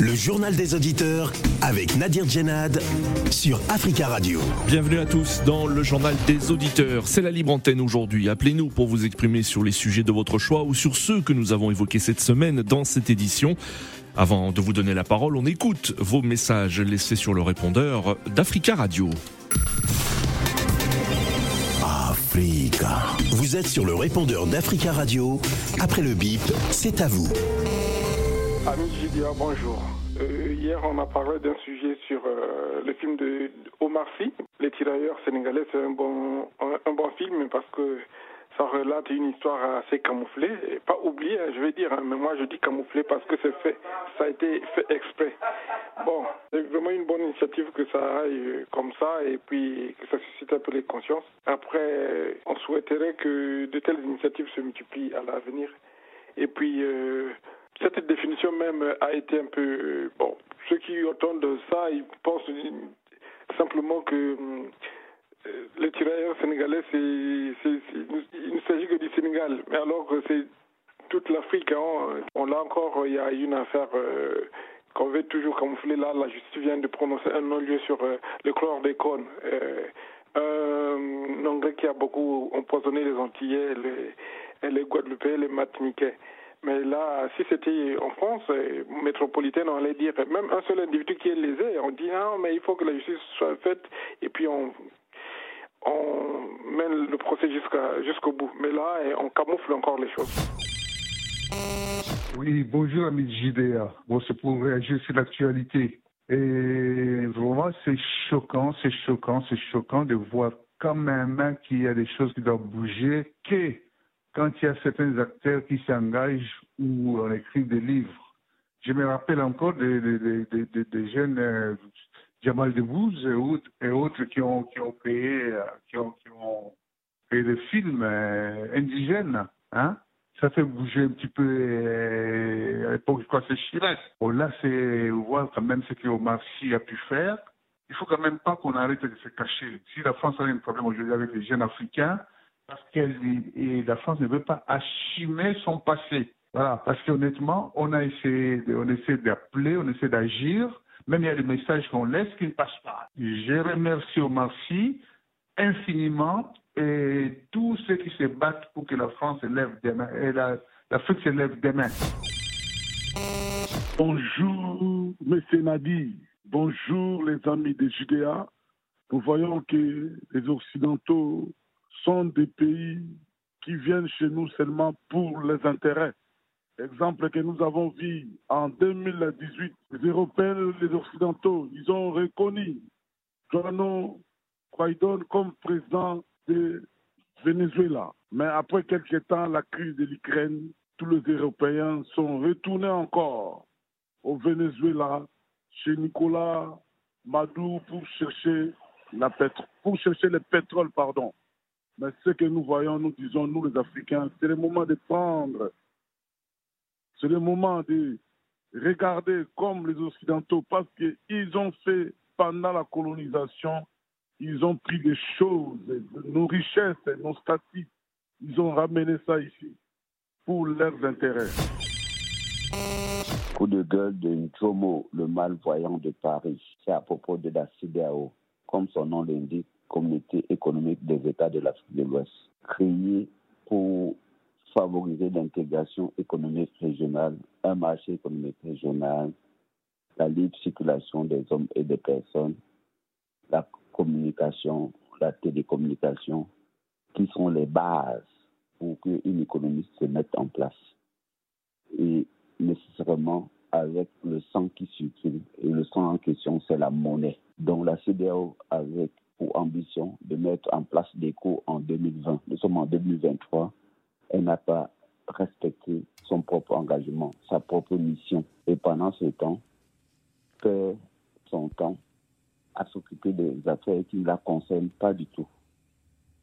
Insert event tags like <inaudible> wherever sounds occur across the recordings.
Le journal des auditeurs avec Nadir Djenad sur Africa Radio. Bienvenue à tous dans le journal des auditeurs. C'est la libre antenne aujourd'hui. Appelez-nous pour vous exprimer sur les sujets de votre choix ou sur ceux que nous avons évoqués cette semaine dans cette édition. Avant de vous donner la parole, on écoute vos messages laissés sur le répondeur d'Africa Radio. Africa. Vous êtes sur le répondeur d'Africa Radio. Après le bip, c'est à vous. Amis Julia, bonjour. Euh, hier, on a parlé d'un sujet sur euh, le film de Omar Sy, Les tirailleurs sénégalais. C'est un bon, bon film parce que ça relate une histoire assez camouflée, pas oubliée, hein, je vais dire, hein, mais moi je dis camouflée parce que c'est fait, ça a été fait exprès. Bon, c'est vraiment une bonne initiative que ça aille comme ça et puis que ça suscite un peu les consciences. Après, on souhaiterait que de telles initiatives se multiplient à l'avenir. Et puis, euh, cette définition même a été un peu... euh, bon, ceux qui entendent ça, ils pensent simplement que... euh, les tirailleurs sénégalais, c'est, il ne s'agit que du Sénégal, mais alors que c'est toute l'Afrique. hein. On l'a encore, il y a une affaire euh, qu'on veut toujours camoufler. Là, la justice vient de prononcer un non-lieu sur euh, le chlordécone. Un engrais qui a beaucoup empoisonné les Antillais, les, les Guadeloupéens, les Martiniquais. Mais là, si c'était en France euh, métropolitaine, on allait dire, même un seul individu qui est lésé, on dit, non, mais il faut que la justice soit faite, et puis on, on mène le procès jusqu'au bout. Mais là, eh, on camoufle encore les choses. Oui, bonjour ami JDA. Bon, c'est pour réagir sur l'actualité. Et vraiment, c'est choquant, c'est choquant, c'est choquant de voir quand même qu'il y a des choses qui doivent bouger, que quand il y a certains acteurs qui s'engagent ou on écrit des livres. Je me rappelle encore des, des, des, des- jeunes euh, Jamal Debbouze et autres, et autres qui ont, qui créé, euh, qui ont, créé des films euh, indigènes. Hein? ça fait bouger un petit peu euh, à l'époque, je crois c'est Chirac. Bon, là, c'est voir quand même ce que Omar Sy a pu faire. Il faut quand même pas qu'on arrête de se cacher. Si la France a un problème aujourd'hui avec les jeunes africains, parce que la France ne veut pas assumer son passé. Voilà, parce qu'honnêtement, on a essayé, on essaie d'appeler, on essaie d'agir. Même il y a des messages qu'on laisse qui ne passent pas. Je remercie Omar Sy infiniment et tous ceux qui se battent pour que la France se lève demain et la- l'Afrique se lève demain. Bonjour, M. Nadi. Bonjour, les amis de Judéa. Nous voyons que les Occidentaux sont des pays qui viennent chez nous seulement pour les intérêts. Exemple que nous avons vu en 2018, les Européens, les Occidentaux, ils ont reconnu Juano Guaidó comme président de Venezuela. Mais après quelques temps, la crise de l'Ukraine, tous les Européens sont retournés encore au Venezuela, chez Nicolas Maduro pour chercher, la pétro- pour chercher le pétrole. Pardon. Mais ce que nous voyons, nous disons, nous les Africains, c'est le moment de prendre, c'est le moment de regarder comme les Occidentaux, parce qu'ils ont fait pendant la colonisation, ils ont pris des choses, nos richesses, nos statuts, ils ont ramené ça ici pour leurs intérêts. Coup de gueule de Njomo, le malvoyant de Paris. C'est à propos de la CDAO, comme son nom l'indique, Communauté économique des États de l'Afrique de l'Ouest, créée pour favoriser l'intégration économique régionale, un marché économique régional, la libre circulation des hommes et des personnes, la communication, la télécommunication, qui sont les bases pour qu'une économie se mette en place. Et nécessairement avec le sang qui circule. Et le sang en question, c'est la monnaie. Donc la CDAO avec pour ambition de mettre en place des cours en 2020. Nous sommes en 2023. Elle n'a pas respecté son propre engagement, sa propre mission. Et pendant ce temps, perd son temps à s'occuper des affaires qui ne la concernent pas du tout,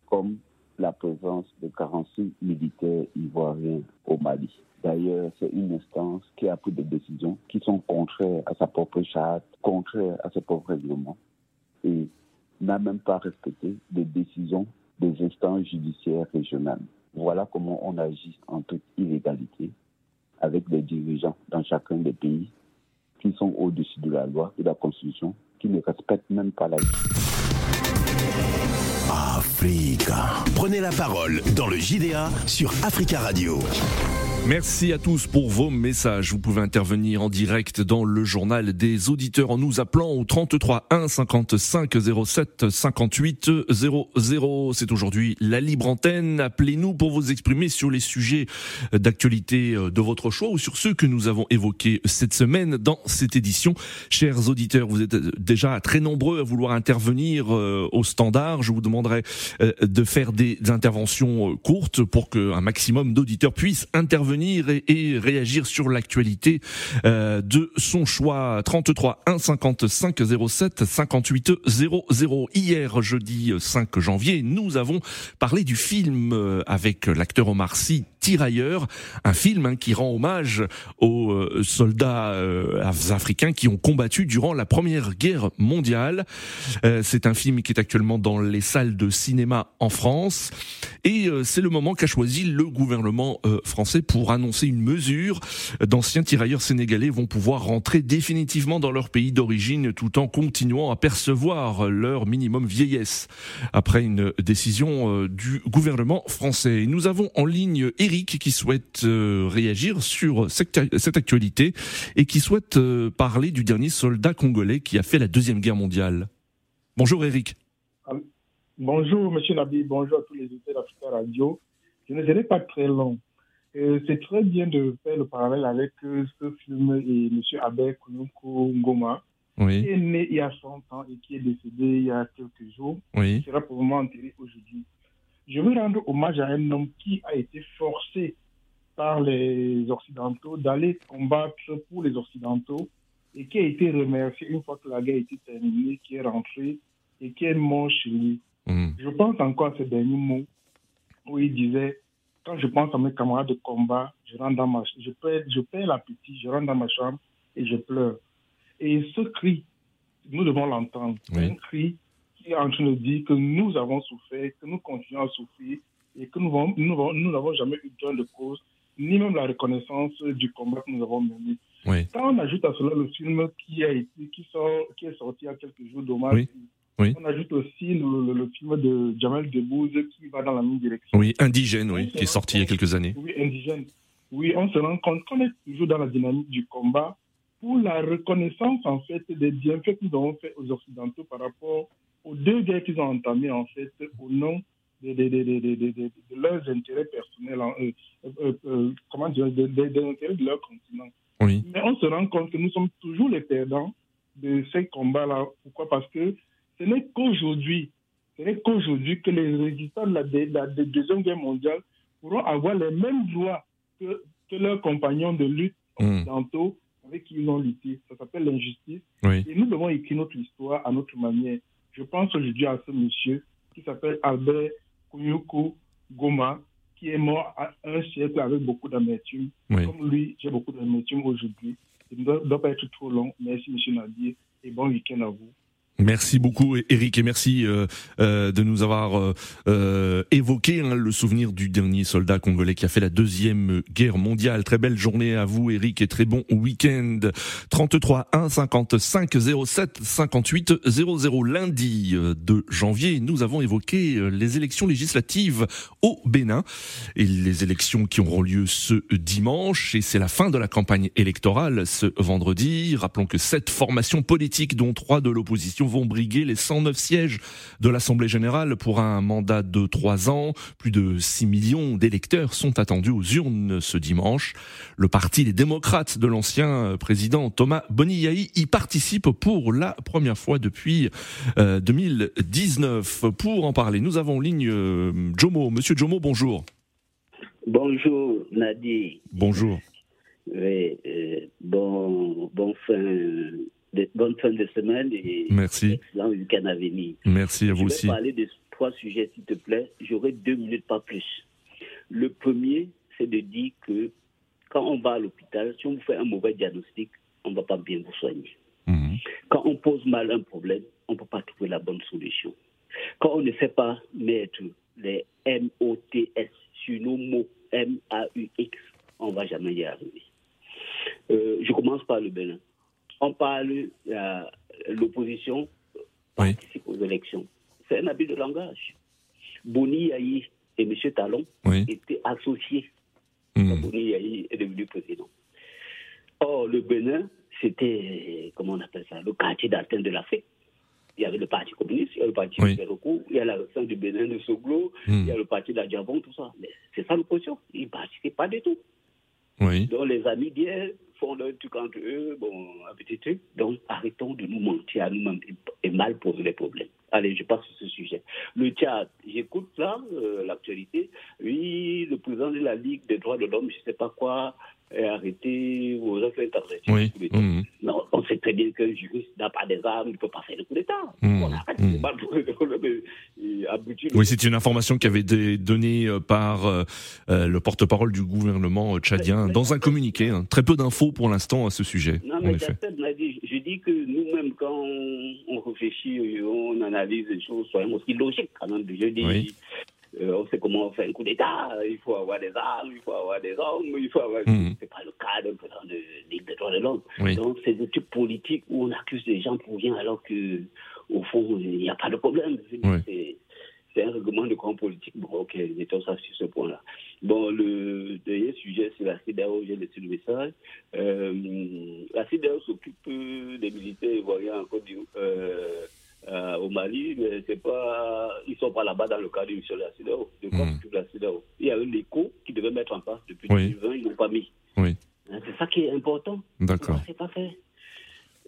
comme la présence de 46 militaires ivoiriens au Mali. D'ailleurs, c'est une instance qui a pris des décisions qui sont contraires à sa propre charte, contraires à ses propres règlements, et n'a même pas respecté les décisions des instances judiciaires régionales. Voilà comment on agit en toute illégalité avec des dirigeants dans chacun des pays qui sont au-dessus de la loi, de la Constitution, qui ne respectent même pas la vie. Africa. Prenez la parole dans le JDA sur Africa Radio. Merci à tous pour vos messages. Vous pouvez intervenir en direct dans le journal des auditeurs en nous appelant au 33 1 55 07 58 00. C'est aujourd'hui la libre antenne. Appelez-nous pour vous exprimer sur les sujets d'actualité de votre choix ou sur ceux que nous avons évoqués cette semaine dans cette édition. Chers auditeurs, vous êtes déjà très nombreux à vouloir intervenir euh, au standard. Je vous demanderai euh, de faire des interventions courtes pour qu'un maximum d'auditeurs puissent intervenir et, réagir sur l'actualité euh, de son choix. 33 1 55 07 58 00. Hier, jeudi 5 janvier, nous avons parlé du film euh, avec l'acteur Omar Sy, Tirailleurs, un film hein, qui rend hommage aux euh, soldats africains qui ont combattu durant la Première Guerre mondiale. c'est un film qui est actuellement dans les salles de cinéma en France et c'est le moment qu'a choisi le gouvernement français pour annoncer une mesure. D'anciens tirailleurs sénégalais vont pouvoir rentrer définitivement dans leur pays d'origine tout en continuant à percevoir leur minimum vieillesse après une décision euh, du gouvernement français. Nous avons en ligne Eric qui souhaite euh, réagir sur cette actualité et qui souhaite euh, parler du dernier soldat congolais qui a fait la Deuxième Guerre mondiale. Bonjour Eric. Bonjour Monsieur Nabi, bonjour à tous les auditeurs d'Africa Radio. Je ne serai pas très long. Euh, c'est très bien de faire le parallèle avec ce film et M. Abel Kounoukou Ngoma, qui est né il y a 100 ans et qui est décédé il y a quelques jours, qui sera probablement enterré aujourd'hui. Je veux rendre hommage à un homme qui a été forcé par les Occidentaux d'aller combattre pour les Occidentaux et qui a été remercié une fois que la guerre été terminée, qui est rentré et qui est mort chez lui. Mm. Je pense encore à ce dernier mot où il disait quand je pense à mes camarades de combat, je rentre dans ma, je perds, je perds l'appétit, je rentre dans ma chambre et je pleure. Et ce cri, nous devons l'entendre. Un cri qui est en train de dire que nous avons souffert, que nous continuons à souffrir et que nous n'avons jamais eu besoin de cause, ni même la reconnaissance du combat que nous avons mené. Quand on ajoute à cela le film qui, a été, qui, sort, qui est sorti il y a quelques jours, dommage, on ajoute aussi le, film de Jamel Debbouze qui va dans la même direction. Oui, Indigène, oui, qui est sorti il y a quelques années. Oui, Indigène. Oui, on se rend compte qu'on est toujours dans la dynamique du combat pour la reconnaissance, en fait, des bienfaits qu'ils ont fait aux Occidentaux par rapport aux deux guerres qu'ils ont entamées, en fait, au nom de, de, leurs intérêts personnels, euh, euh, euh, comment dire, des intérêts de leur continent. Oui. Mais on se rend compte que nous sommes toujours les perdants de ces combats-là. Pourquoi? Parce que ce n'est qu'aujourd'hui, ce n'est qu'aujourd'hui que les résistants de la, Deuxième Guerre mondiale pourront avoir les mêmes droits que, leurs compagnons de lutte hmm. occidentaux avec qui ils ont lutté. Ça s'appelle l'injustice. Et nous devons écrire notre histoire à notre manière. Je pense aujourd'hui à ce monsieur qui s'appelle Albert Kounyuku Goma, qui est mort à un siècle avec beaucoup d'amertume. Comme lui, j'ai beaucoup d'amertume aujourd'hui. Il ne doit, pas être trop long. Merci, monsieur Nadir, et bon week-end à vous. Merci beaucoup Eric et merci euh, euh, de nous avoir euh, évoqué hein, le souvenir du dernier soldat congolais qui a fait la deuxième guerre mondiale. Très belle journée à vous Eric et très bon week-end. 33 1 55 07 58 00 lundi 2 janvier, nous avons évoqué les élections législatives au Bénin et les élections qui auront lieu ce dimanche et c'est la fin de la campagne électorale ce vendredi. Rappelons que sept formations politiques dont trois de l'opposition vont briguer les 109 sièges de l'Assemblée générale pour un mandat de 3 ans. Plus de 6 millions d'électeurs sont attendus aux urnes ce dimanche. Le parti des démocrates de l'ancien président Thomas Boniyahi y participe pour la première fois depuis 2019. Euh, pour en parler, nous avons en ligne euh, Jomo. Monsieur Jomo, bonjour. Bonjour Nadi. Bonjour. Oui, euh, bon, bon fin de bonne fin de semaine et Merci. excellent week-end à venir. Merci à vous aussi. Je vais parler de trois sujets, s'il te plaît. J'aurai deux minutes, pas plus. Le premier, c'est de dire que quand on va à l'hôpital, si on vous fait un mauvais diagnostic, on ne va pas bien vous soigner. Mhm. Quand on pose mal un problème, on ne peut pas trouver la bonne solution. Quand on ne sait pas mettre les M-O-T-S sur nos mots M-A-U-X, on ne va jamais y arriver. Euh, je commence par le Bénin on parle, l'opposition participe aux élections. C'est un abus de langage. Boni Yahi et M. Talon étaient associés. Mmh. Boni Yahi est devenu président. Or, le Bénin, c'était, comment on appelle ça, le quartier d'atteinte de l'Afrique. Il y avait le Parti communiste, il y a le Parti oui. il y a la région du Bénin de Soglo, mmh. il y a le Parti de la Diabon, tout ça. Mais c'est ça l'opposition. Ils ne participent pas du tout. Oui. Donc les amis d'hier font leur truc entre eux, bon, truc. Donc arrêtons de nous mentir à nous-mêmes et mal poser les problèmes. Allez, je passe sur ce sujet. Le Tchad, j'écoute là, euh, l'actualité. Oui, le président de la Ligue des droits de l'homme, je ne sais pas quoi, est arrêté ou a. Oui. Mmh. Non, on sait très bien qu'un juriste n'a pas des armes, il ne peut pas faire le coup d'État. Mmh. On arrête, mmh. pas Oui, c'est une information qui avait été donnée euh, par euh, le porte-parole du gouvernement tchadien dans un communiqué. Hein. Très peu d'infos pour l'instant à ce sujet. Non, mais dit, je dis que nous-mêmes, quand on réfléchit, on analyse les choses, soyons aussi logiques quand même. Je dis, oui. Euh, on sait comment on fait un coup d'État, il faut avoir des armes, il faut avoir des hommes, il faut avoir. Mmh. C'est pas le cas d'un président de Ligue des droits de l'homme. Oui. Donc, c'est des trucs politiques où on accuse les gens pour rien alors que, au fond, il n'y a pas de problème. Oui. C'est un règlement de camp politique. Bon, ok, mettons ça sur ce point-là. Bon, le dernier sujet, c'est la CIDAO, j'ai laissé le message. Euh, la CIDAO s'occupe des militaires ivoiriens en Côte d'Ivoire. Euh, euh, au Mali, mais c'est pas, ils sont pas là-bas dans le cadre de la CIDAO, de la. Il y a eu l'écho qui devait mettre en place depuis Oui. 2020, ils l'ont pas mis. Oui. Hein, C'est ça qui est important. D'accord. C'est pas fait.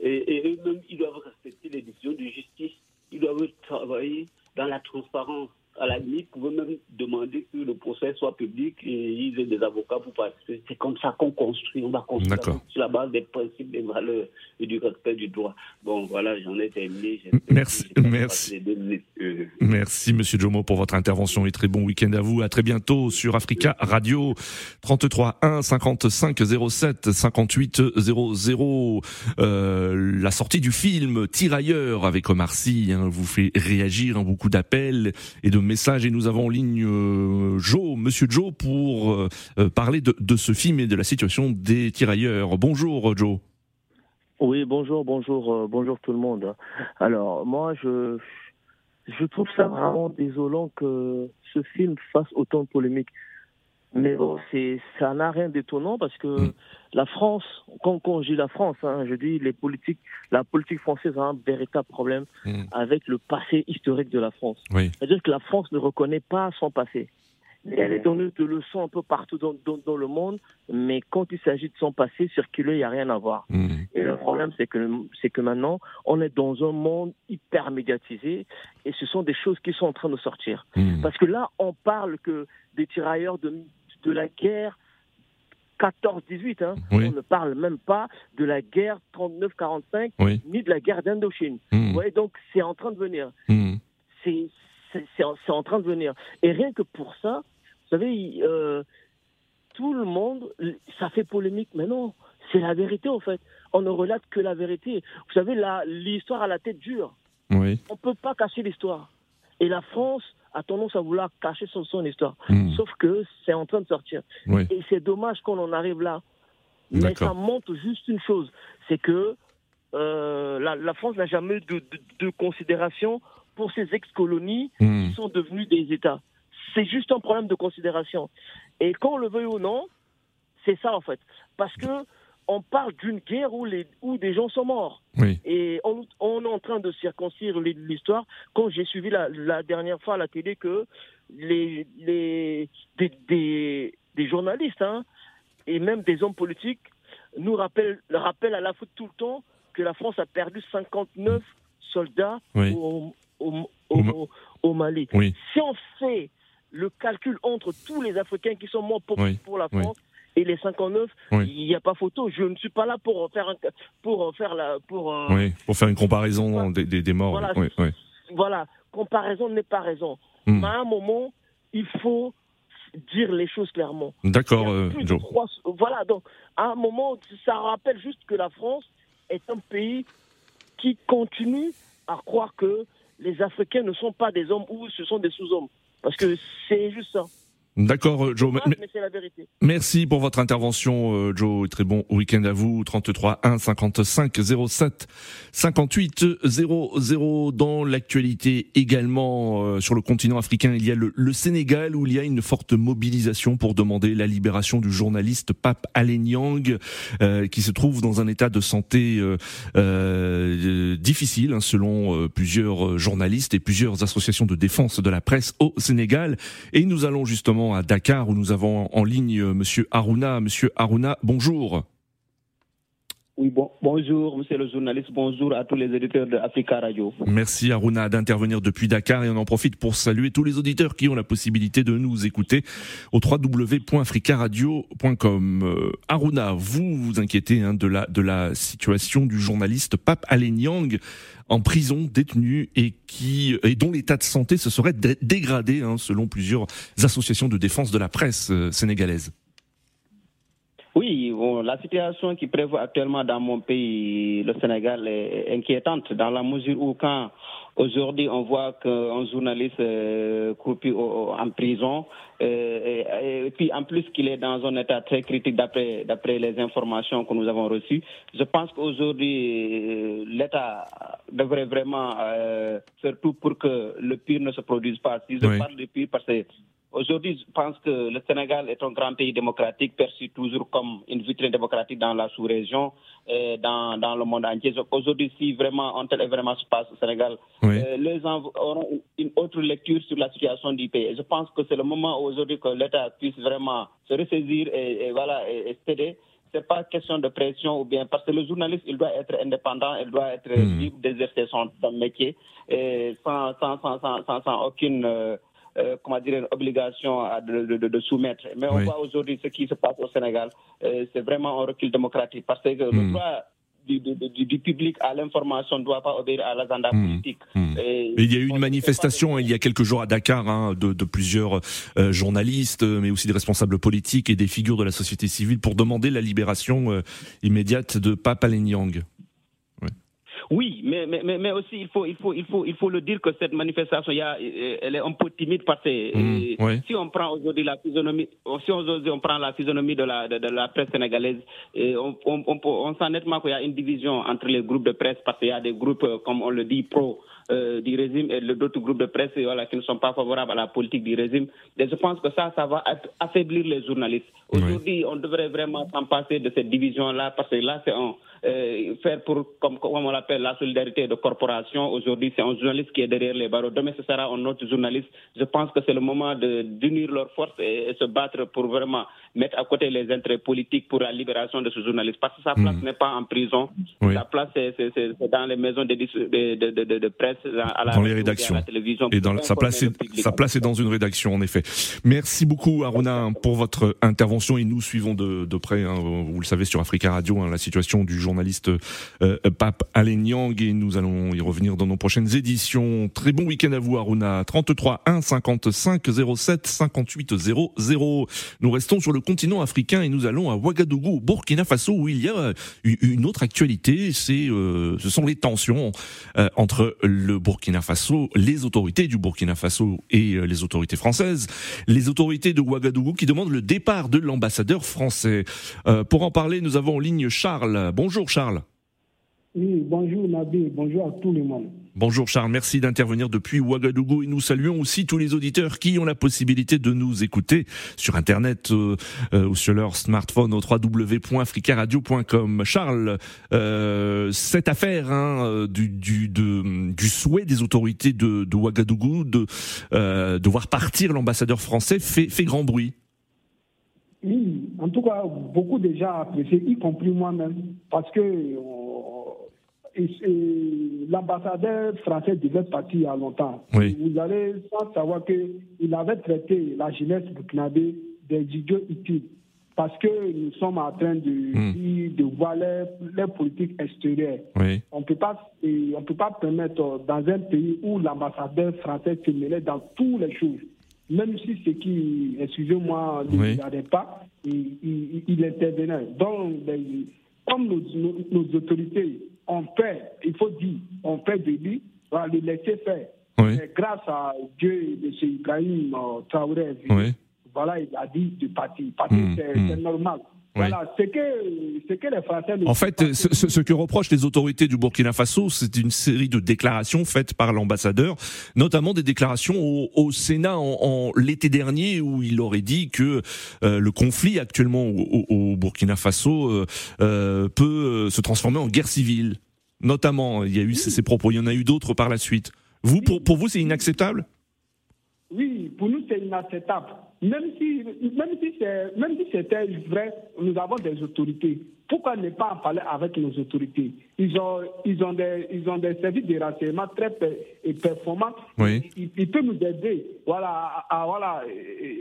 Et, et eux-mêmes, ils doivent respecter les décisions de justice. Ils doivent travailler dans la transparence. À la limite, pouvaient même demander que le procès soit public et ils aient des avocats pour participer. C'est comme ça qu'on construit. On va construire sur la base des principes, des valeurs et du respect du droit. Bon, voilà, j'en ai terminé. Merci- merci. Euh, Merci Monsieur Jomo pour votre intervention et très bon week-end à vous. À très bientôt sur Africa Radio 33 1 55 07 58 00. Euh, la sortie du film Tirailleurs avec Omar Sy hein, vous fait réagir, hein, beaucoup d'appels et de messages et nous avons en ligne euh, Joe, Monsieur Joe pour euh, euh, parler de, ce film et de la situation des tirailleurs. Bonjour Joe. Oui, bonjour, bonjour, bonjour tout le monde. Alors, moi, je, je trouve ça vraiment désolant que ce film fasse autant de polémiques. Mais bon, c'est, ça n'a rien d'étonnant parce que Mm. la France, quand, quand je dis la France, hein, je dis les politiques, la politique française a un véritable problème Mm. avec le passé historique de la France. Oui. C'est-à-dire que la France ne reconnaît pas son passé. Elle est donnée de leçons un peu partout dans, dans, dans le monde, mais quand il s'agit de son passé, circuler, il n'y a rien à voir. Mm. Et le problème, c'est que, c'est que maintenant, on est dans un monde hyper médiatisé et ce sont des choses qui sont en train de sortir. Parce que là, on parle que des tirailleurs de, de la guerre 14-18, hein. Oui. on ne parle même pas de la guerre 39-45, Oui. ni de la guerre d'Indochine. Mm. Voyez, donc c'est en train de venir. Mm. C'est, c'est, c'est en, c'est en train de venir. Et rien que pour ça, vous savez, euh, tout le monde, ça fait polémique, mais non, c'est la vérité en fait. On ne relate que la vérité. Vous savez, la, l'histoire a la tête dure. Oui. On ne peut pas cacher l'histoire. Et la France a tendance à vouloir cacher son, son histoire. Mm. Sauf que c'est en train de sortir. Oui. Et c'est dommage qu'on en arrive là. Mais ça montre juste une chose, c'est que euh, la, la France n'a jamais eu de, de- de considération pour ses ex-colonies Mm. qui sont devenus des États. C'est juste un problème de considération. Et qu'on le veuille ou non, c'est ça en fait. Parce que on parle d'une guerre où, les, où des gens sont morts. Oui. Et on, on est en train de circoncire l'histoire. Quand j'ai suivi la, la dernière fois à la télé que les, les, des, des, des journalistes hein, et même des hommes politiques nous rappellent, rappellent à la fois tout le temps que la France a perdu 59 soldats Oui. au, au, Au au, Ma- au- au Mali. Oui. Si on fait le calcul entre tous les Africains qui sont morts pour, pour la. France et les 59, Oui. il n'y a pas photo. Je ne suis pas là pour faire un, pour faire la pour euh, Oui, pour faire une comparaison des, des, des morts. Voilà. Oui, oui. voilà comparaison n'est pas raison. Hmm. Mais à un moment, il faut dire les choses clairement. D'accord, euh, Joe. trois- Voilà, donc à un moment, ça rappelle juste que la France est un pays qui continue à croire que les Africains ne sont pas des hommes ou ce sont des sous-hommes. Parce que c'est juste ça. D'accord, euh, Joe. mais c'est la vérité. Merci pour votre intervention, euh, Joe. Très bon week-end à vous. 33 1 55 07 58 00. Dans l'actualité également euh, sur le continent africain, il y a le, Sénégal où il y a une forte mobilisation pour demander la libération du journaliste Pape Alenyang qui se trouve dans un état de santé difficile hein, selon plusieurs journalistes et plusieurs associations de défense de la presse au Sénégal. Et nous allons justement à Dakar où nous avons en ligne euh, Monsieur Aruna. Monsieur Aruna, bonjour. Oui, bon, bonjour, monsieur le journaliste, bonjour à tous les éditeurs de Africa Radio. Merci Aruna d'intervenir depuis Dakar et on en profite pour saluer tous les auditeurs qui ont la possibilité de nous écouter au www.africaradio.com. Euh, Aruna, vous vous inquiétez hein, de, la, de la situation du journaliste Pape Alenyang en prison, détenu et qui et dont l'état de santé se serait dégradé hein, selon plusieurs associations de défense de la presse euh, sénégalaise. Oui, la situation qui prévoit actuellement dans mon pays, le Sénégal, est inquiétante dans la mesure où quand aujourd'hui on voit qu'un journaliste est en prison, euh, et, puis en plus qu'il est dans un état très critique d'après d'après les informations que nous avons reçues, je pense qu'aujourd'hui euh, l'État devrait vraiment euh, faire tout pour que le pire ne se produise pas. Si je parle du pire, parce que Aujourd'hui, je pense que le Sénégal est un grand pays démocratique, perçu toujours comme une vitrine démocratique dans la sous-région, et dans, dans le monde entier. Aujourd'hui, si vraiment un tel événement se passe au Sénégal, euh, les gens auront une autre lecture sur la situation du pays. Je pense que c'est le moment aujourd'hui que l'État puisse vraiment se ressaisir et, voilà et, céder c'est pas question de pression ou bien parce que le journaliste il doit être indépendant, il doit être hmm. libre d'exercer son, métier et sans, sans, sans, sans, sans aucune euh, euh, comment dire, une obligation de, soumettre. Mais on voit aujourd'hui ce qui se passe au Sénégal, euh, c'est vraiment un recul démocratique parce que le hmm. droit du, public à l'information ne doit pas obéir à l'agenda hmm. politique. Hmm. il y a eu une manifestation il y a quelques jours à Dakar hein, de, plusieurs euh, journalistes, mais aussi des responsables politiques et des figures de la société civile pour demander la libération immédiate de Papa Lenyang. Oui, mais, mais, mais aussi il faut, il, faut, il, faut, il faut le dire que cette manifestation, y a, elle est un peu timide parce que mmh, si on prend aujourd'hui la physionomie, si on, on, prend la physionomie de la, de, la presse sénégalaise, et on, on, on, on sent nettement qu'il y a une division entre les groupes de presse parce qu'il y a des groupes, comme on le dit, pro euh, du régime et d'autres groupes de presse voilà, qui ne sont pas favorables à la politique du régime. Et je pense que ça, ça va affaiblir les journalistes. Aujourd'hui, on devrait vraiment s'en passer de cette division-là parce que là, c'est un euh, faire pour, comme, comme on l'appelle, la solidarité de corporation. Aujourd'hui, c'est un journaliste qui est derrière les barreaux. Demain, ce sera un autre journaliste. Je pense que c'est le moment d'unir leurs forces et, se battre pour vraiment mettre à côté les intérêts politiques pour la libération de ce journaliste. Parce que sa place hmm. n'est pas en prison. Sa place, c'est dans les maisons de, de, de, de presse, à la, dans les rédactions. À la télévision. Et dans, sa, place est, sa place est dans une rédaction, en effet. Merci beaucoup, Aruna, pour votre intervention. Et nous suivons de, près, hein, vous le savez, sur Africa Radio, hein, la situation du journaliste euh, Pape Alenyang et nous allons y revenir dans nos prochaines éditions. Très bon week-end à vous Aruna. 33 1 55 07 58 00. Nous restons sur le continent africain et nous allons à Ouagadougou, Burkina Faso où il y a une autre actualité, c'est euh, ce sont les tensions euh, entre le Burkina Faso, les autorités du Burkina Faso et les autorités françaises, les autorités de Ouagadougou qui demandent le départ de l'ambassadeur français. pour en parler, nous avons en ligne Charles. Bonjour Charles. Oui, bonjour Nabi, bonjour à tout le monde. Bonjour Charles, merci d'intervenir depuis Ouagadougou et nous saluons aussi tous les auditeurs qui ont la possibilité de nous écouter sur internet euh, euh, ou sur leur smartphone au www.africaradio.com. Charles, euh, cette affaire hein, du, du, du souhait des autorités de, de Ouagadougou de, de voir partir l'ambassadeur français fait, fait grand bruit. Oui, en tout cas, beaucoup déjà apprécié, y compris moi-même, parce que l'ambassadeur français devait partir il y a longtemps. Vous allez sans savoir qu'il avait traité la jeunesse burkinabé des idiots utiles. Parce que nous sommes en train de, hmm. de voir les, politiques extérieures. On ne peut pas permettre dans un pays où l'ambassadeur français se mêlait dans toutes les choses même si ce qui, excusez-moi, ne regardait pas, il, il, intervenait. Donc, ben, comme nos, autorités ont fait, il faut dire, ont fait de lui, on va le laisser faire. grâce à Dieu de M. Ibrahim euh, Traoré, voilà, il a dit de partir. Partir, mmh, c'est mmh. normal. Voilà, ce que, que les Français. En fait, ce, ce, que reprochent les autorités du Burkina Faso, c'est une série de déclarations faites par l'ambassadeur, notamment des déclarations au, au Sénat en, en l'été dernier où il aurait dit que euh, le conflit actuellement au, au Burkina Faso euh, euh, peut se transformer en guerre civile. Notamment, il y a eu ces, ces propos. Il y en a eu d'autres par la suite. Vous, pour, pour vous, c'est inacceptable? Oui, pour nous, c'est inacceptable même si, même si même si c'était vrai, nous avons des autorités. Pourquoi ne pas en parler avec nos autorités? Ils ont, ils ont des, ils ont des services de renseignement très performants. Oui. Ils, peuvent nous aider, voilà, à, voilà,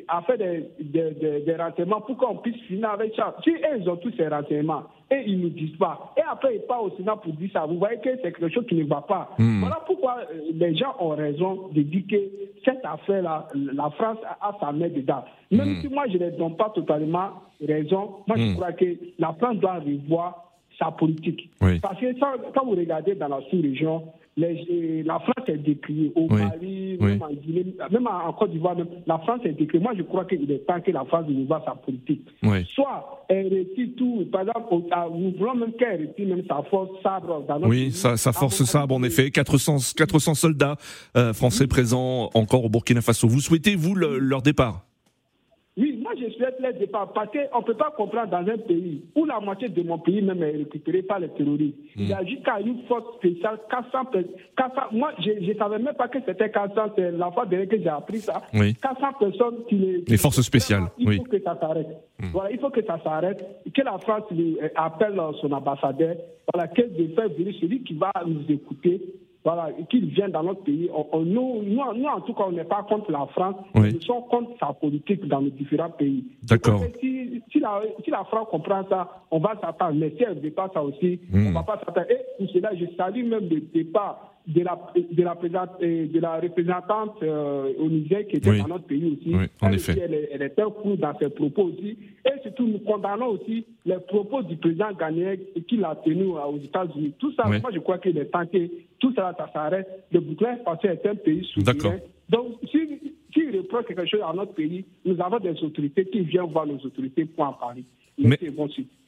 à faire des, des, des, renseignements pour qu'on puisse finir avec ça. Si ils ont tous ces renseignements et ils ne nous disent pas, et après ils partent au Sénat pour dire ça, vous voyez que c'est quelque chose qui ne va pas. Hmm. Voilà pourquoi euh, les gens ont raison de dire que cette affaire-là, la France a sa main dedans. Même hmm. si moi je ne donne pas totalement raison, moi je hmm. crois que la France doit revoir sa politique. Parce que quand vous regardez dans la sous-région, la France est décriée au Mali, Même, en Guinée, même en Côte d'Ivoire, la France est décriée. Moi, je crois qu'il est temps que la France revoie sa politique. Soit elle retire tout, par exemple, nous voulons même qu'elle retire même sa force sabre dans notre Oui, sa, sa force sabre, en effet. 400, 400 soldats euh, français présents encore au Burkina Faso. Vous souhaitez, vous, leur départ? Oui, moi je souhaite les départ parce qu'on ne peut pas comprendre dans un pays où la moitié de mon pays même est récupérée par les terroristes. Il y a hmm. jusqu'à une force spéciale, 400 400, moi je ne savais même pas que c'était 400, c'est la fois dernière que j'ai appris ça. 400 personnes qui les... Les forces spéciales, il oui. faut que ça s'arrête. Hmm. Voilà, il faut que ça s'arrête, que la France euh, appelle son ambassadeur, voilà, qu'elle de faire venir celui qui va nous écouter voilà, qu'il vienne dans notre pays. nous, nous, en tout cas, on n'est pas contre la France, nous sommes contre sa politique dans les différents pays. D'accord. Si, si, la, si, la, France comprend ça, on va s'attendre. Mais si elle ne veut pas ça aussi, on ne hmm. va pas s'attendre. Et pour cela, je salue même le départ de la, de la, euh, de la représentante euh, au Niger qui était dans notre pays aussi. Oui, en elle, effet. elle, est, elle un coup dans ses propos aussi. Et surtout, nous condamnons aussi les propos du président Ghanéen qu'il a tenu aux États-Unis. Tout ça, moi, je crois qu'il est tenté. Tout ça, ça s'arrête. Le Burkina Faso est un pays souverain. Donc, si, si reproche quelque chose à notre pays, nous avons des autorités qui viennent voir nos autorités pour en parler.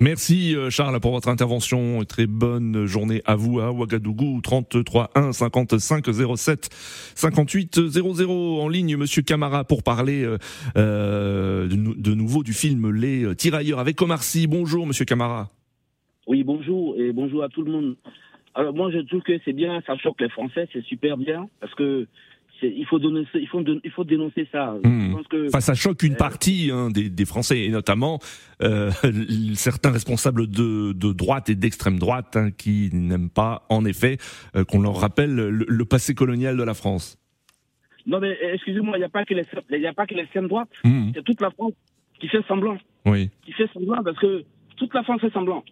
Merci euh, Charles pour votre intervention. Très bonne journée à vous à Ouagadougou 33 1 55 07 58 00 en ligne Monsieur Camara pour parler euh, euh de, nouveau du film Les Tirailleurs avec Omar Sy. Bonjour Monsieur Camara. Oui bonjour et bonjour à tout le monde. Alors moi je trouve que c'est bien, ça choque les Français, c'est super bien parce que il faut, donner, il, faut, il faut dénoncer ça. Hmm. enfin, ça choque une partie hein, des, des, Français, et notamment euh, <laughs> certains responsables de, de droite et d'extrême droite hein, qui n'aiment pas, en effet, euh, qu'on leur rappelle le, passé colonial de la France. Non, mais excusez-moi, il n'y a pas que l'extrême droite, hmm. c'est toute la France qui fait semblant. Oui. Qui fait semblant parce que toute la France fait semblant.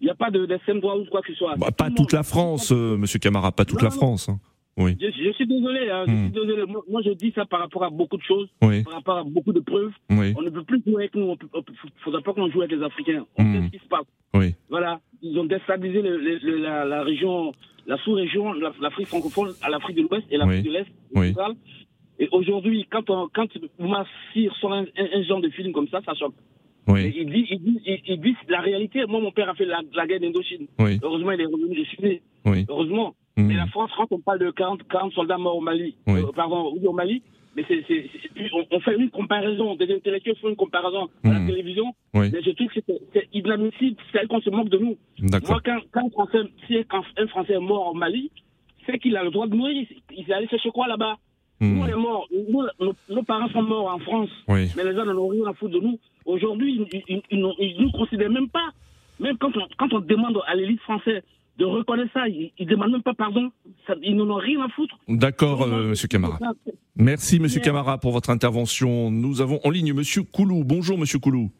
Il n'y a pas d'extrême droite ou quoi que ce soit. Bah, pas toute la France, euh, monsieur Camara, pas toute la France. Hein. Oui. Je, suis désolé, hein, je suis hmm. désolé. Moi, je dis ça par rapport à beaucoup de choses, par rapport à beaucoup de preuves. On ne peut plus jouer avec nous. Il ne faudra pas qu'on joue avec les Africains. On sait hmm. ce qui se passe. Voilà. Ils ont déstabilisé la, région, la sous-région, l'Afrique francophone, à l'Afrique de l'Ouest et l'Afrique de l'Est. Et aujourd'hui, quand, on, quand Massir sort un, genre de film comme ça, ça choque. Il, dit, il, dit, il, dit, la réalité. Moi, mon père a fait la, guerre d'Indochine. Heureusement, il est revenu, de Chine. Heureusement. Mm. Mais la France, quand on parle de 40, 40 soldats morts au Mali, oui. euh, pardon, au Mali, mais c'est, c'est, on, on, fait une comparaison, des intellectuels font une comparaison à la mm. télévision, oui. mais je trouve que c'est, inadmissible, c'est qu'on se moque de nous. Moi, quand, quand, un Français, si un Français est mort au Mali, c'est qu'il a le droit de mourir. Il est allé chercher quoi là-bas mm. Nous, on est morts. Nous, nos, parents sont morts en France, oui. mais les gens n'en ont rien à foutre de nous. Aujourd'hui, ils, ils nous considèrent même pas. Même quand on, quand on demande à l'élite française de reconnaître ça. Ils ne demandent même pas pardon. ils n'en ont rien à foutre. D'accord, euh, Monsieur Camara. Merci, Monsieur Camara, pour votre intervention. Nous avons en ligne Monsieur Koulou. Bonjour, Monsieur Koulou.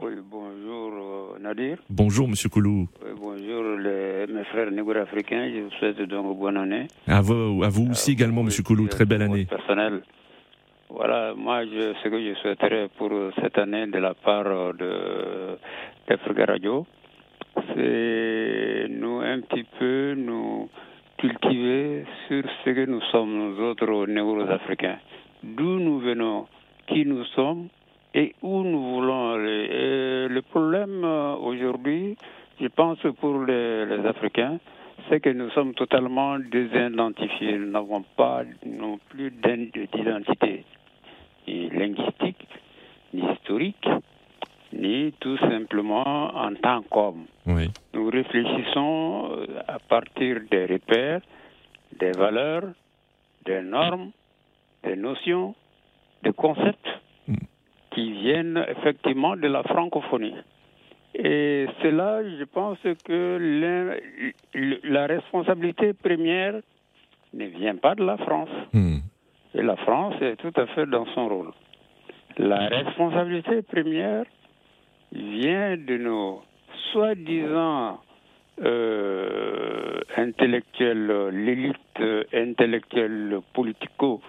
Oui, bonjour, euh, Nadir. Bonjour, Monsieur Koulou. Oui, bonjour, mes frères négro-africains. Je vous souhaite donc bonne année. À vous, à vous aussi également, Monsieur Koulou. Très belle année. Personnel. Voilà, moi, je, ce que je souhaiterais pour cette année de la part de d'Africa Radio, c'est nous un petit peu nous cultiver sur ce que nous sommes, nous autres négro-africains. D'où nous venons, qui nous sommes et où nous voulons aller. le problème aujourd'hui, je pense pour les, les Africains, c'est que nous sommes totalement désidentifiés. Nous n'avons pas non plus d'identité ni linguistique, ni historique, ni tout simplement en tant qu'homme. Nous réfléchissons euh, à partir des repères, des valeurs, des normes, des notions, des concepts mm. qui viennent effectivement de la francophonie. Et cela, je pense que la responsabilité première ne vient pas de la France. Hmm. Et la France est tout à fait dans son rôle. La responsabilité première vient de nos soi-disant euh, intellectuels, l'élite intellectuelle politico,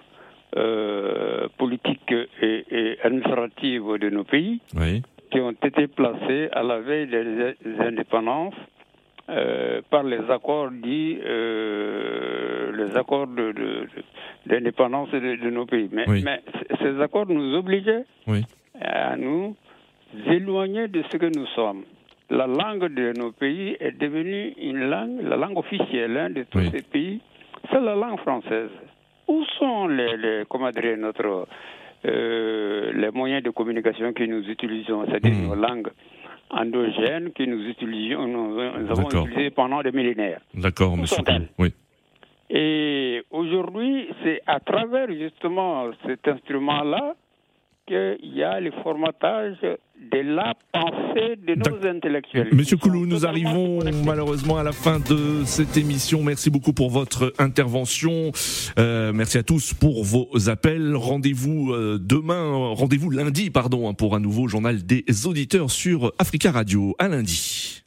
euh, politique et, et, administrative de nos pays, oui. qui ont été placés à la veille des indépendances euh, par les accords dits, euh, les accords d'indépendance de, de, nos pays. Mais, mais, ces accords nous obligeaient à nous éloigner de ce que nous sommes. La langue de nos pays est devenue une langue, la langue officielle hein, de tous ces pays, c'est la langue française. Où sont les, les comment dire, notre euh, les moyens de communication que nous utilisons, c'est-à-dire hmm. nos langues endogènes que nous utilisons, nous, avons utilisées pendant des millénaires? D'accord, monsieur. Oui. Et aujourd'hui, c'est à travers justement cet instrument-là qu'il y a le formatage de la pensée de nos intellectuels. Monsieur Koulou, nous arrivons malheureusement à la fin de cette émission. Merci beaucoup pour votre intervention. Euh, merci à tous pour vos appels. Rendez-vous euh, demain, rendez-vous lundi, pardon, hein, pour un nouveau journal des auditeurs sur Africa Radio. À lundi.